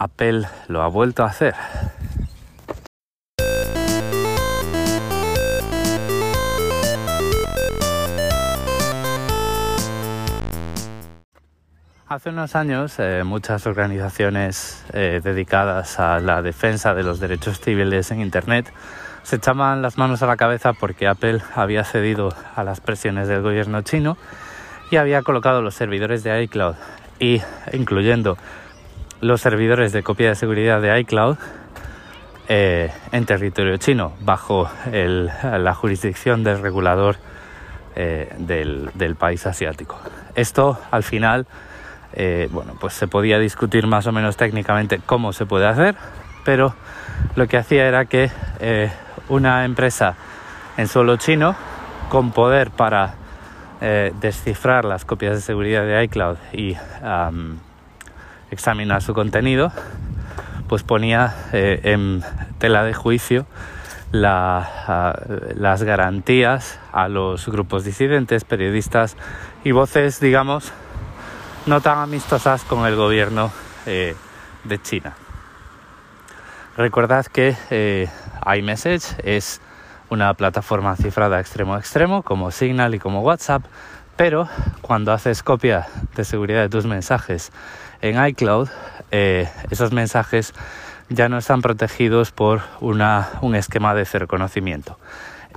Apple lo ha vuelto a hacer. Hace unos años eh, muchas organizaciones eh, dedicadas a la defensa de los derechos civiles en Internet se echaban las manos a la cabeza porque Apple había cedido a las presiones del gobierno chino y había colocado los servidores de iCloud y incluyendo los servidores de copia de seguridad de iCloud eh, en territorio chino bajo la jurisdicción del regulador del, del país asiático. Esto al final eh, bueno, pues se podía discutir más o menos técnicamente cómo se puede hacer, pero lo que hacía era que eh, una empresa en suelo chino con poder para eh, descifrar las copias de seguridad de iCloud y examinar su contenido, pues ponía en tela de juicio las garantías a los grupos disidentes, periodistas y voces, digamos, no tan amistosas con el gobierno eh, de China. Recordad que eh, iMessage es una plataforma cifrada extremo a extremo como Signal y como WhatsApp, pero cuando haces copia de seguridad de tus mensajes en iCloud, eh, esos mensajes ya no están protegidos por un esquema de reconocimiento.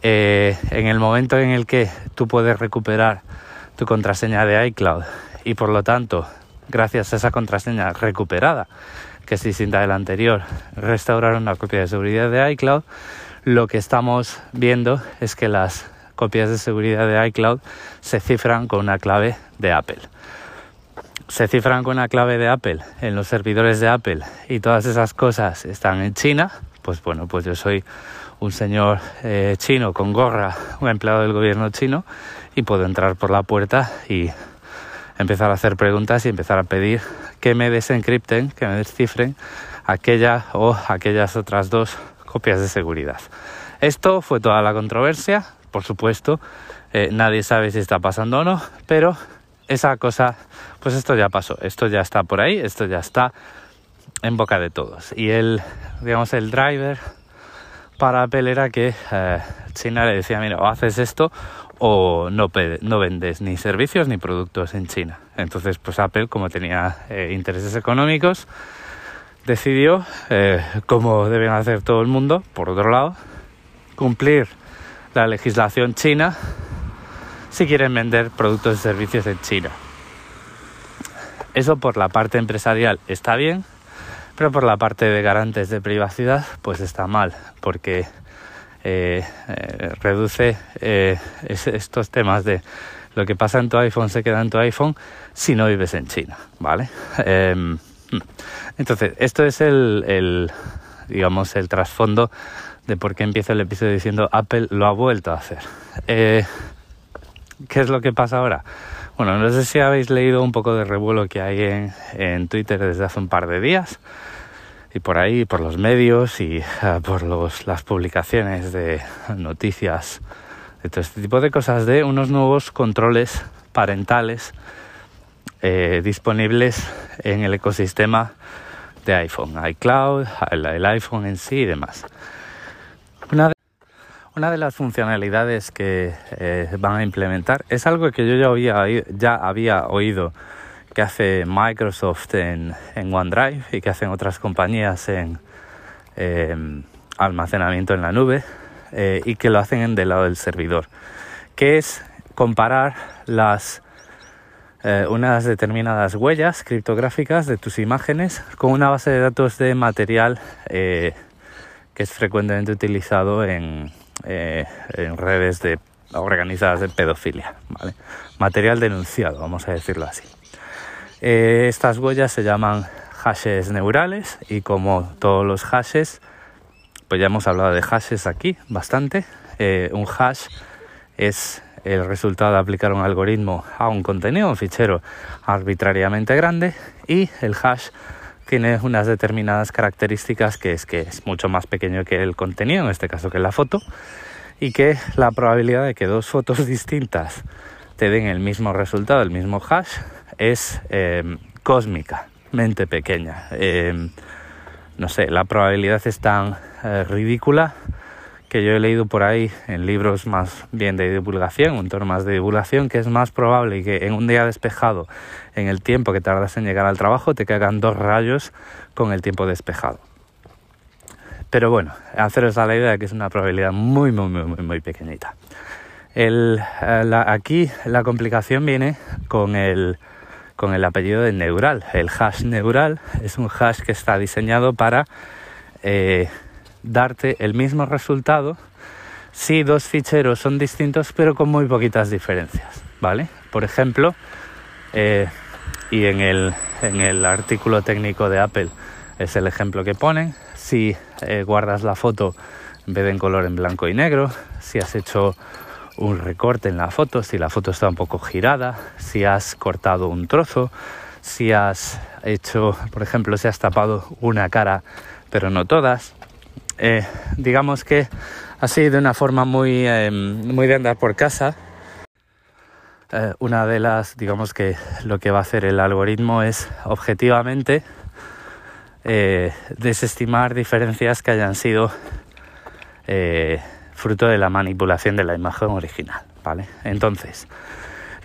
en el momento en el que tú puedes recuperar tu contraseña de iCloud y por lo tanto, gracias a esa contraseña recuperada, que es distinta de la anterior, restaurar una copia de seguridad de iCloud, lo que estamos viendo es que las copias de seguridad de iCloud se cifran con una clave de Apple. Se cifran con una clave de Apple en los servidores de Apple y todas esas cosas están en China, pues bueno, pues yo soy un señor eh, chino con gorra, un empleado del gobierno chino, y puedo entrar por la puerta y empezar a hacer preguntas y empezar a pedir que me desencripten, que me descifren aquella o aquellas otras dos copias de seguridad. Esto fue toda la controversia, por supuesto, eh, nadie sabe si está pasando o no, pero esa cosa, pues esto ya pasó, esto ya está por ahí, esto ya está en boca de todos. Y el, digamos, el driver para Apple era que eh, China le decía, mira, o haces esto o no, no vendes ni servicios ni productos en China. Entonces, pues Apple, como tenía eh, intereses económicos, decidió, como deben hacer todo el mundo, por otro lado, cumplir la legislación china si quieren vender productos y servicios en China. Eso por la parte empresarial está bien, pero por la parte de garantes de privacidad, pues está mal, porque eh, eh, reduce eh, estos temas de lo que pasa en tu iPhone se queda en tu iPhone si no vives en China, ¿vale? Em, entonces, esto es el, digamos, el trasfondo de por qué empieza el episodio diciendo Apple lo ha vuelto a hacer. ¿Qué es lo que pasa ahora? Bueno, no sé si habéis leído un poco de revuelo que hay en, en Twitter desde hace un par de días y por ahí, por los medios y ah, por los, las publicaciones de noticias, de todo este tipo de cosas, de unos nuevos controles parentales eh, disponibles en el ecosistema de iPhone, iCloud, el, iPhone en sí y demás. Una de, las funcionalidades que eh, van a implementar es algo que yo ya había, oído que hace Microsoft en, OneDrive y que hacen otras compañías en em, almacenamiento en la nube eh, y que lo hacen en del lado del servidor, que es comparar las eh, unas determinadas huellas criptográficas de tus imágenes con una base de datos de material que es frecuentemente utilizado en, en redes de, organizadas de pedofilia, material denunciado, vamos a decirlo así. Eh, estas huellas se llaman hashes neurales y como todos los hashes, pues ya hemos hablado de hashes aquí bastante. Eh, un hash es el resultado de aplicar un algoritmo a un contenido, un fichero arbitrariamente grande y el hash tiene unas determinadas características que es que es mucho más pequeño que el contenido, en este caso que la foto, y que la probabilidad de que dos fotos distintas te den el mismo resultado, el mismo hash, es em, cósmica. extremadamente pequeña. Em, no sé, la probabilidad es tan eh, ridícula que yo he leído por ahí en libros más bien de divulgación, un tono más de divulgación, que es más probable que en un día despejado, en el tiempo que tardas en llegar al trabajo, te caigan dos rayos con el tiempo despejado. Pero bueno, haceros a la idea de que es una probabilidad muy, muy, muy, muy, muy pequeñita. El, eh, aquí la complicación viene con el, con el apellido de neural. El hash neural es un hash que está diseñado para eh, darte el mismo resultado si dos ficheros son distintos pero con muy poquitas diferencias, ¿vale? Por ejemplo, eh, y en el, en el artículo técnico de Apple es el ejemplo que ponen, si guardas la foto en vez de en color en blanco y negro, si has hecho un recorte en la foto, si la foto está un poco girada, si has cortado un trozo, si has hecho, por ejemplo, si has tapado una cara pero no todas. Eh, digamos que así de una forma muy, em, muy de andar por casa. Eh, una de las, digamos que lo que va a hacer el algoritmo es objetivamente eh, desestimar diferencias que hayan sido fruto de la manipulación de la imagen original, ¿vale? Entonces,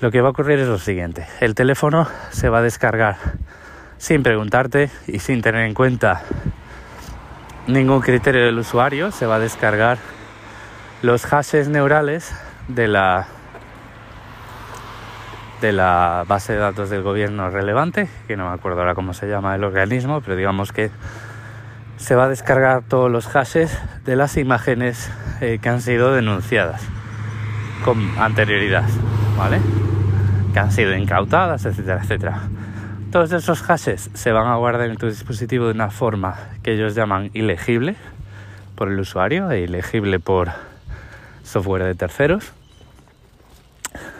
lo que va a ocurrir es lo siguiente, el teléfono se va a descargar sin preguntarte y sin tener en cuenta ningún criterio del usuario, se va a descargar los hashes neurales de la de la base de datos del gobierno relevante, que no me acuerdo ahora cómo se llama el organismo, pero digamos que se va a descargar todos los hashes de las imágenes eh, que han sido denunciadas con anterioridad, ¿vale? Que han sido incautadas, etcétera, etcétera. Todos esos hashes se van a guardar en tu dispositivo de una forma que ellos llaman ilegible por el usuario e ilegible por software de terceros.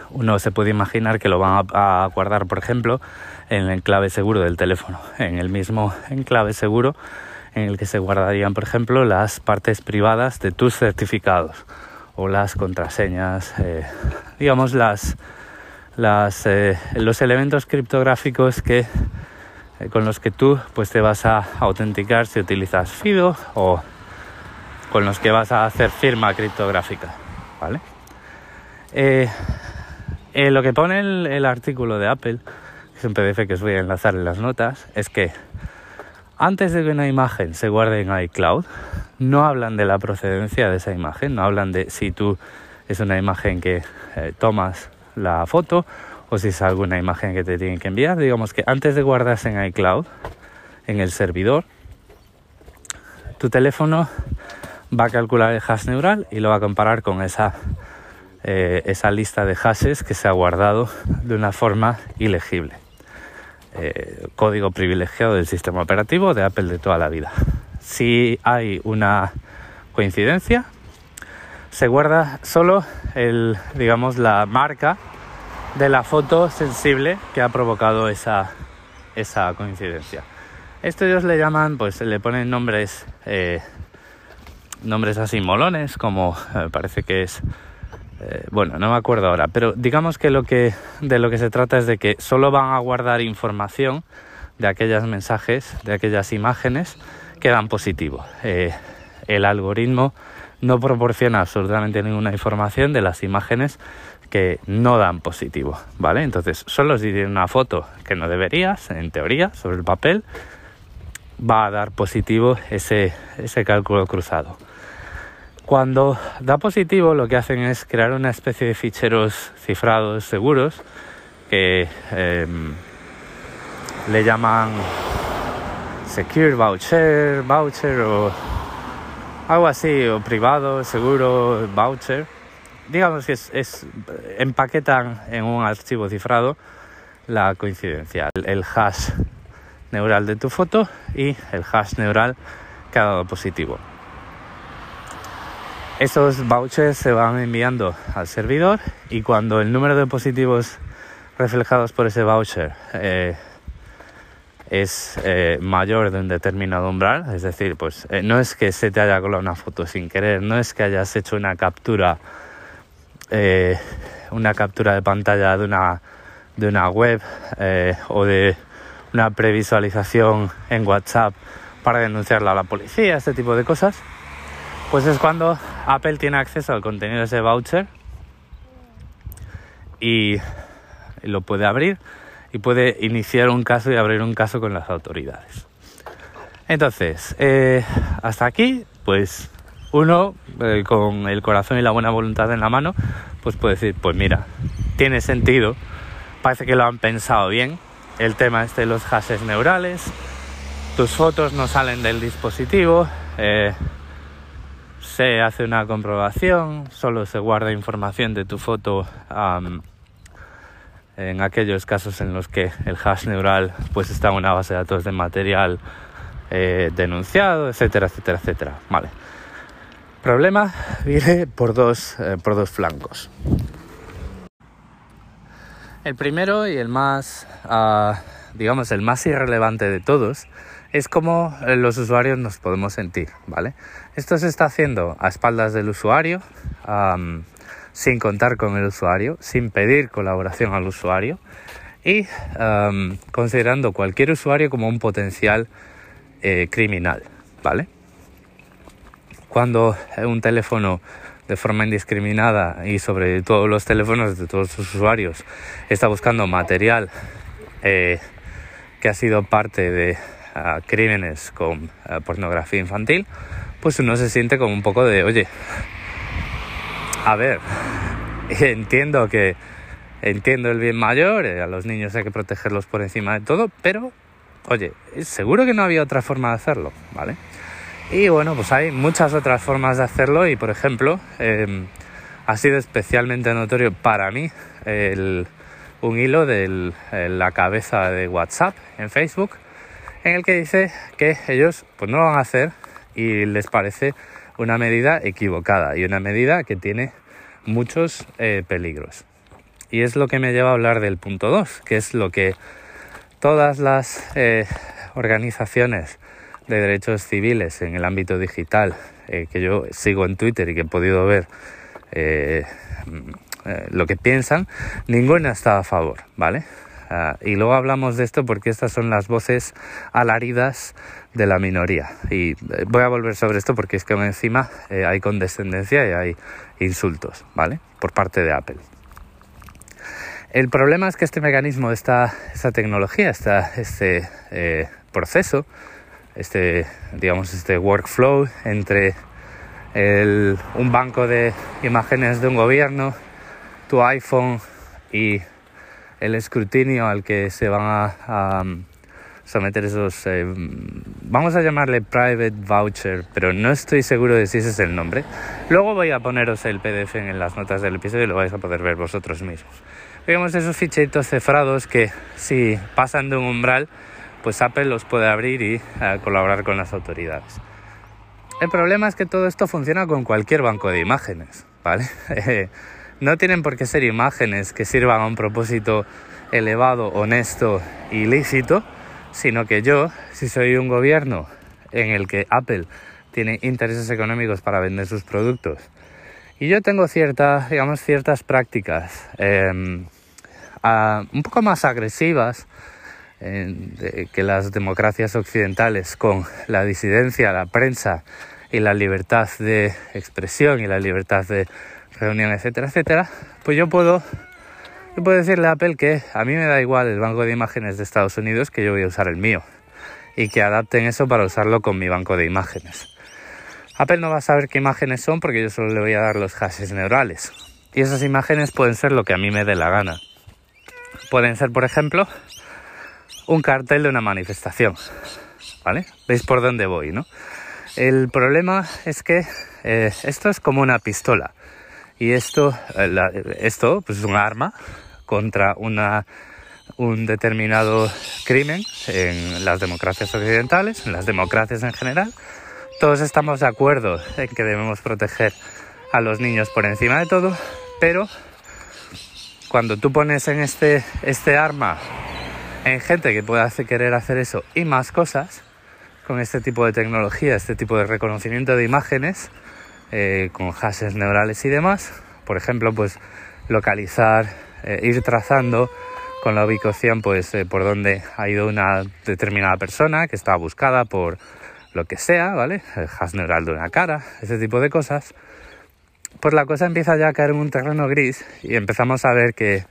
Uno se puede imaginar que lo van a guardar, por ejemplo, en el enclave seguro del teléfono, en el mismo enclave seguro en el que se guardarían, por ejemplo, las partes privadas de tus certificados o las contraseñas, eh, digamos, las, eh, los elementos criptográficos que, eh, con los que tú pues, te vas a autenticar si utilizas FIDO o con los que vas a hacer firma criptográfica. ¿vale? lo que pone el, el artículo de Apple, que es un PDF que os voy a enlazar en las notas, es que antes de que una imagen se guarde en iCloud, no hablan de la procedencia de esa imagen, no hablan de si tú es una imagen que eh, tomas la foto o si es alguna imagen que te tienen que enviar. Digamos que antes de guardarse en iCloud, en el servidor, tu teléfono va a calcular el hash neural y lo va a comparar con esa, eh, esa lista de hashes que se ha guardado de una forma ilegible. Eh, código privilegiado del sistema operativo de Apple de toda la vida. Si hay una coincidencia, se guarda solo el, digamos, la marca de la foto sensible que ha provocado esa, esa coincidencia. Esto ellos le llaman, pues le ponen nombres, eh, nombres así molones, como eh, parece que es eh, bueno, no me acuerdo ahora, pero digamos que, lo que de lo que se trata es de que solo van a guardar información de aquellos mensajes, de aquellas imágenes que dan positivo. El algoritmo no proporciona absolutamente ninguna información de las imágenes que no dan positivo, ¿vale? Entonces, solo si tienes una foto que no deberías, en teoría, sobre el papel, va a dar positivo ese, ese cálculo cruzado. Cuando da positivo lo que hacen es crear una especie de ficheros cifrados seguros que em, le llaman secure voucher, voucher o algo así, o privado, seguro, voucher. Digamos que es, empaquetan en un archivo cifrado la coincidencia, el hash neural de tu foto y el hash neural que ha dado positivo. Esos vouchers se van enviando al servidor y cuando el número de positivos reflejados por ese voucher eh, es eh, mayor de un determinado umbral, es decir, pues eh, no es que se te haya colado una foto sin querer, no es que hayas hecho una captura, una captura de pantalla de una, de una web o de una previsualización en WhatsApp para denunciarla a la policía, este tipo de cosas, pues es cuando Apple tiene acceso al contenido de ese voucher y lo puede abrir y puede iniciar un caso y abrir un caso con las autoridades. Entonces, eh, hasta aquí, pues uno eh, con el corazón y la buena voluntad en la mano, pues puede decir, pues mira, tiene sentido, parece que lo han pensado bien, el tema este de los hashes neurales, tus fotos no salen del dispositivo, eh, se hace una comprobación, solo se guarda información de tu foto en aquellos casos en los que el hash neural pues está en una base de datos de material eh, denunciado, etcétera, etcétera, etcétera. Vale. Problema viene por dos, eh, por dos flancos. El primero y el más, ah, digamos, el más irrelevante de todos es cómo eh, los usuarios nos podemos sentir, ¿vale? Esto se está haciendo a espaldas del usuario, sin contar con el usuario, sin pedir colaboración al usuario y considerando cualquier usuario como un potencial eh, criminal, ¿vale? Cuando un teléfono de forma indiscriminada y sobre todos los teléfonos de todos sus usuarios está buscando material eh, que ha sido parte de ah, crímenes con ah, pornografía infantil, pues uno se siente como un poco de, oye, a ver, entiendo que entiendo el bien mayor, eh, a los niños hay que protegerlos por encima de todo, pero Oye, seguro que no había otra forma de hacerlo, ¿vale? Y bueno, pues hay muchas otras formas de hacerlo y por ejemplo, em, ha sido especialmente notorio para mí un hilo de la cabeza de WhatsApp en Facebook en el que dice que ellos pues no lo van a hacer y les parece una medida equivocada y una medida que tiene muchos eh, peligros. Y es lo que me lleva a hablar del punto 2, que es lo que todas las eh, organizaciones de derechos civiles en el ámbito digital eh, que yo sigo en Twitter y que he podido ver eh, lo que piensan, ninguna está a favor, ¿vale? Ah, y luego hablamos de esto porque estas son las voces alaridas de la minoría. Y voy a volver sobre esto porque es que encima hay condescendencia y hay insultos, ¿vale? Por parte de Apple. El problema es que este mecanismo, esta, esta tecnología, esta, este eh, proceso, este, digamos, este workflow entre un banco de imágenes de un gobierno, tu iPhone y el escrutinio al que se van a, someter esos, eh, vamos a llamarle private voucher, pero no estoy seguro de si ese es el nombre. Luego voy a poneros el PDF en las notas del episodio y lo vais a poder ver vosotros mismos. Vemos esos ficheritos cifrados que si pasan de un umbral, pues Apple los puede abrir y eh, colaborar con las autoridades. El problema es que todo esto funciona con cualquier banco de imágenes, ¿vale? no tienen por qué ser imágenes que sirvan a un propósito elevado, honesto y lícito, sino que yo, si soy un gobierno en el que Apple tiene intereses económicos para vender sus productos, y yo tengo ciertas, digamos, ciertas prácticas em, un poco más agresivas que las democracias occidentales con la disidencia, la prensa y la libertad de expresión y la libertad de reunión, etcétera, etcétera, pues yo puedo, yo puedo decirle a Apple que a mí me da igual el banco de imágenes de Estados Unidos que yo voy a usar el mío y que adapten eso para usarlo con mi banco de imágenes. Apple no va a saber qué imágenes son porque yo solo le voy a dar los hashes neurales. Y esas imágenes pueden ser lo que a mí me dé la gana pueden ser, por ejemplo, un cartel de una manifestación. ¿Vale? ¿Veis por dónde voy, no? El problema es que eh, esto es como una pistola. Y esto, eh, esto pues es un arma contra una, un determinado crimen en las democracias occidentales, en las democracias en general. Todos estamos de acuerdo en que debemos proteger a los niños por encima de todo, pero cuando tú pones en este, este arma en gente que pueda querer hacer eso y más cosas, con este tipo de tecnología, este tipo de reconocimiento de imágenes, eh, con hashes neurales y demás, por ejemplo, pues localizar, eh, ir trazando con la ubicación pues eh, por donde ha ido una determinada persona que estaba buscada por lo que sea, ¿vale? El hash neural de una cara, ese tipo de cosas. Pues la cosa empieza ya a caer en un terreno gris y empezamos a ver que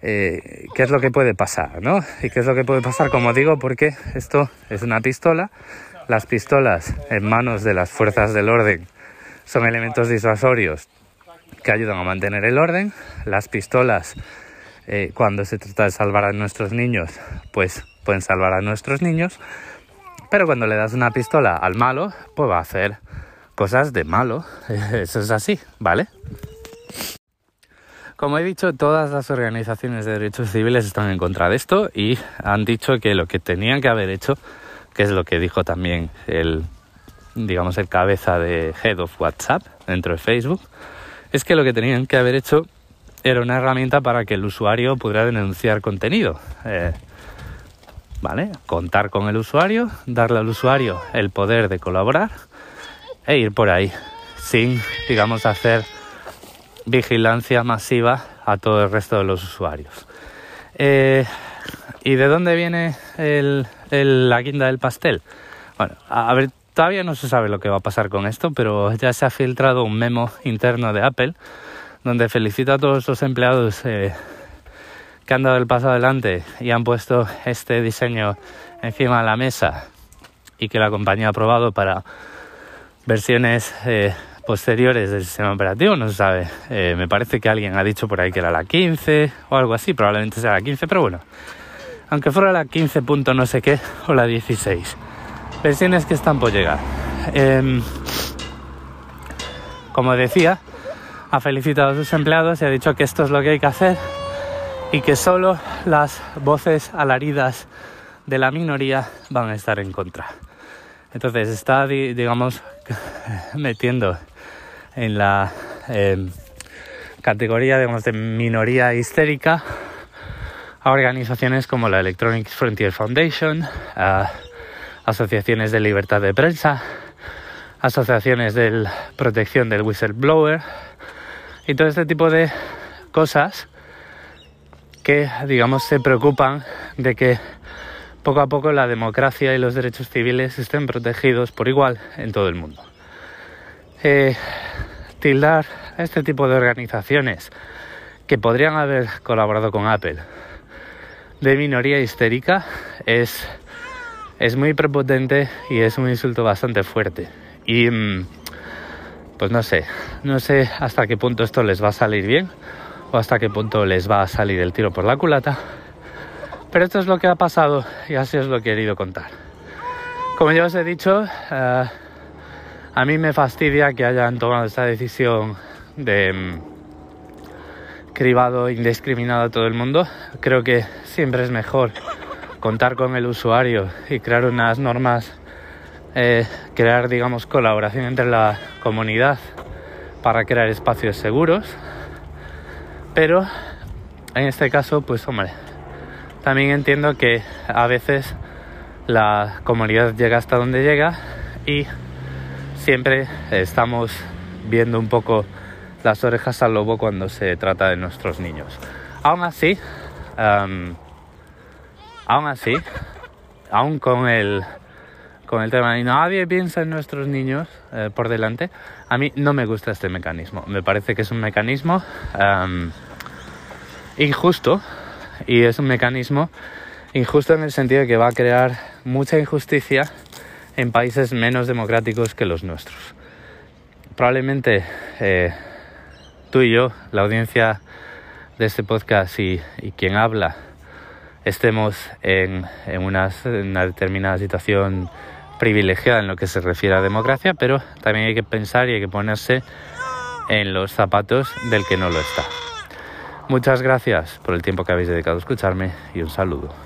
qué es lo que puede pasar, ¿no? Y qué es lo que puede pasar, como digo, porque esto es una pistola. Las pistolas en manos de las fuerzas del orden son elementos disuasorios que ayudan a mantener el orden. Las pistolas, eh, cuando se trata de salvar a nuestros niños, pues pueden salvar a nuestros niños. Pero cuando le das una pistola al malo, pues va a hacer cosas de malo. Eso es así, ¿vale? Como he dicho, todas las organizaciones de derechos civiles están en contra de esto y han dicho que lo que tenían que haber hecho, que es lo que dijo también el, digamos, el cabeza de Head of WhatsApp dentro de Facebook, es que lo que tenían que haber hecho era una herramienta para que el usuario pudiera denunciar contenido. Eh, ¿Vale? Contar con el usuario, darle al usuario el poder de colaborar e ir por ahí, sin, digamos, hacer vigilancia masiva a todo el resto de los usuarios. Eh, ¿Y de dónde viene la guinda del pastel? Bueno, a ver, todavía no se sabe lo que va a pasar con esto, pero ya se ha filtrado un memo interno de Apple donde felicita a todos los empleados eh, que han dado el paso adelante y han puesto este diseño encima de la mesa y que la compañía ha aprobado para versiones eh, posteriores del sistema operativo, no se sabe. Eh, me parece que alguien ha dicho por ahí que era la 15 o algo así, probablemente sea la 15, pero bueno, aunque fuera la 15. no sé qué o la 16. Versiones que están por llegar. Em, como decía, ha felicitado a sus empleados y ha dicho que esto es lo que hay que hacer y que solo las voces alaridas de la minoría van a estar en contra. Entonces está, digamos, metiendo en la em, categoría de minoría histérica a organizaciones como la Electronic Frontier Foundation, a asociaciones de libertad de prensa, asociaciones de protección del whistleblower y todo este tipo de cosas que, digamos, se preocupan de que poco a poco la democracia y los derechos civiles estén protegidos por igual en todo el mundo. Eh, tildar a este tipo de organizaciones que podrían haber colaborado con Apple de minoría histérica es, es muy prepotente y es un insulto bastante fuerte. Y mm, pues no sé, no sé hasta qué punto esto les va a salir bien o hasta qué punto les va a salir el tiro por la culata. Pero esto es lo que ha pasado y así os lo he querido contar. Como ya os he dicho, eh, a mí me fastidia que hayan tomado esta decisión de mm, cribado indiscriminado a todo el mundo. Creo que siempre es mejor contar con el usuario y crear unas normas, eh, crear, digamos, colaboración entre la comunidad para crear espacios seguros. Pero en este caso, pues hombre, también entiendo que a veces la comunidad llega hasta donde llega y siempre estamos viendo un poco las orejas al lobo cuando se trata de nuestros niños. Aún así, aún así, aún con el, con el tema de nadie piensa en nuestros niños eh, por delante, a mí no me gusta este mecanismo. Me parece que es un mecanismo injusto y es un mecanismo injusto en el sentido de que va a crear mucha injusticia en países menos democráticos que los nuestros. Probablemente eh, tú y yo, la audiencia de este podcast y, quien habla, estemos en, una determinada situación privilegiada en lo que se refiere a democracia, pero también hay que pensar y hay que ponerse en los zapatos del que no lo está. Muchas gracias por el tiempo que habéis dedicado a escucharme y un saludo.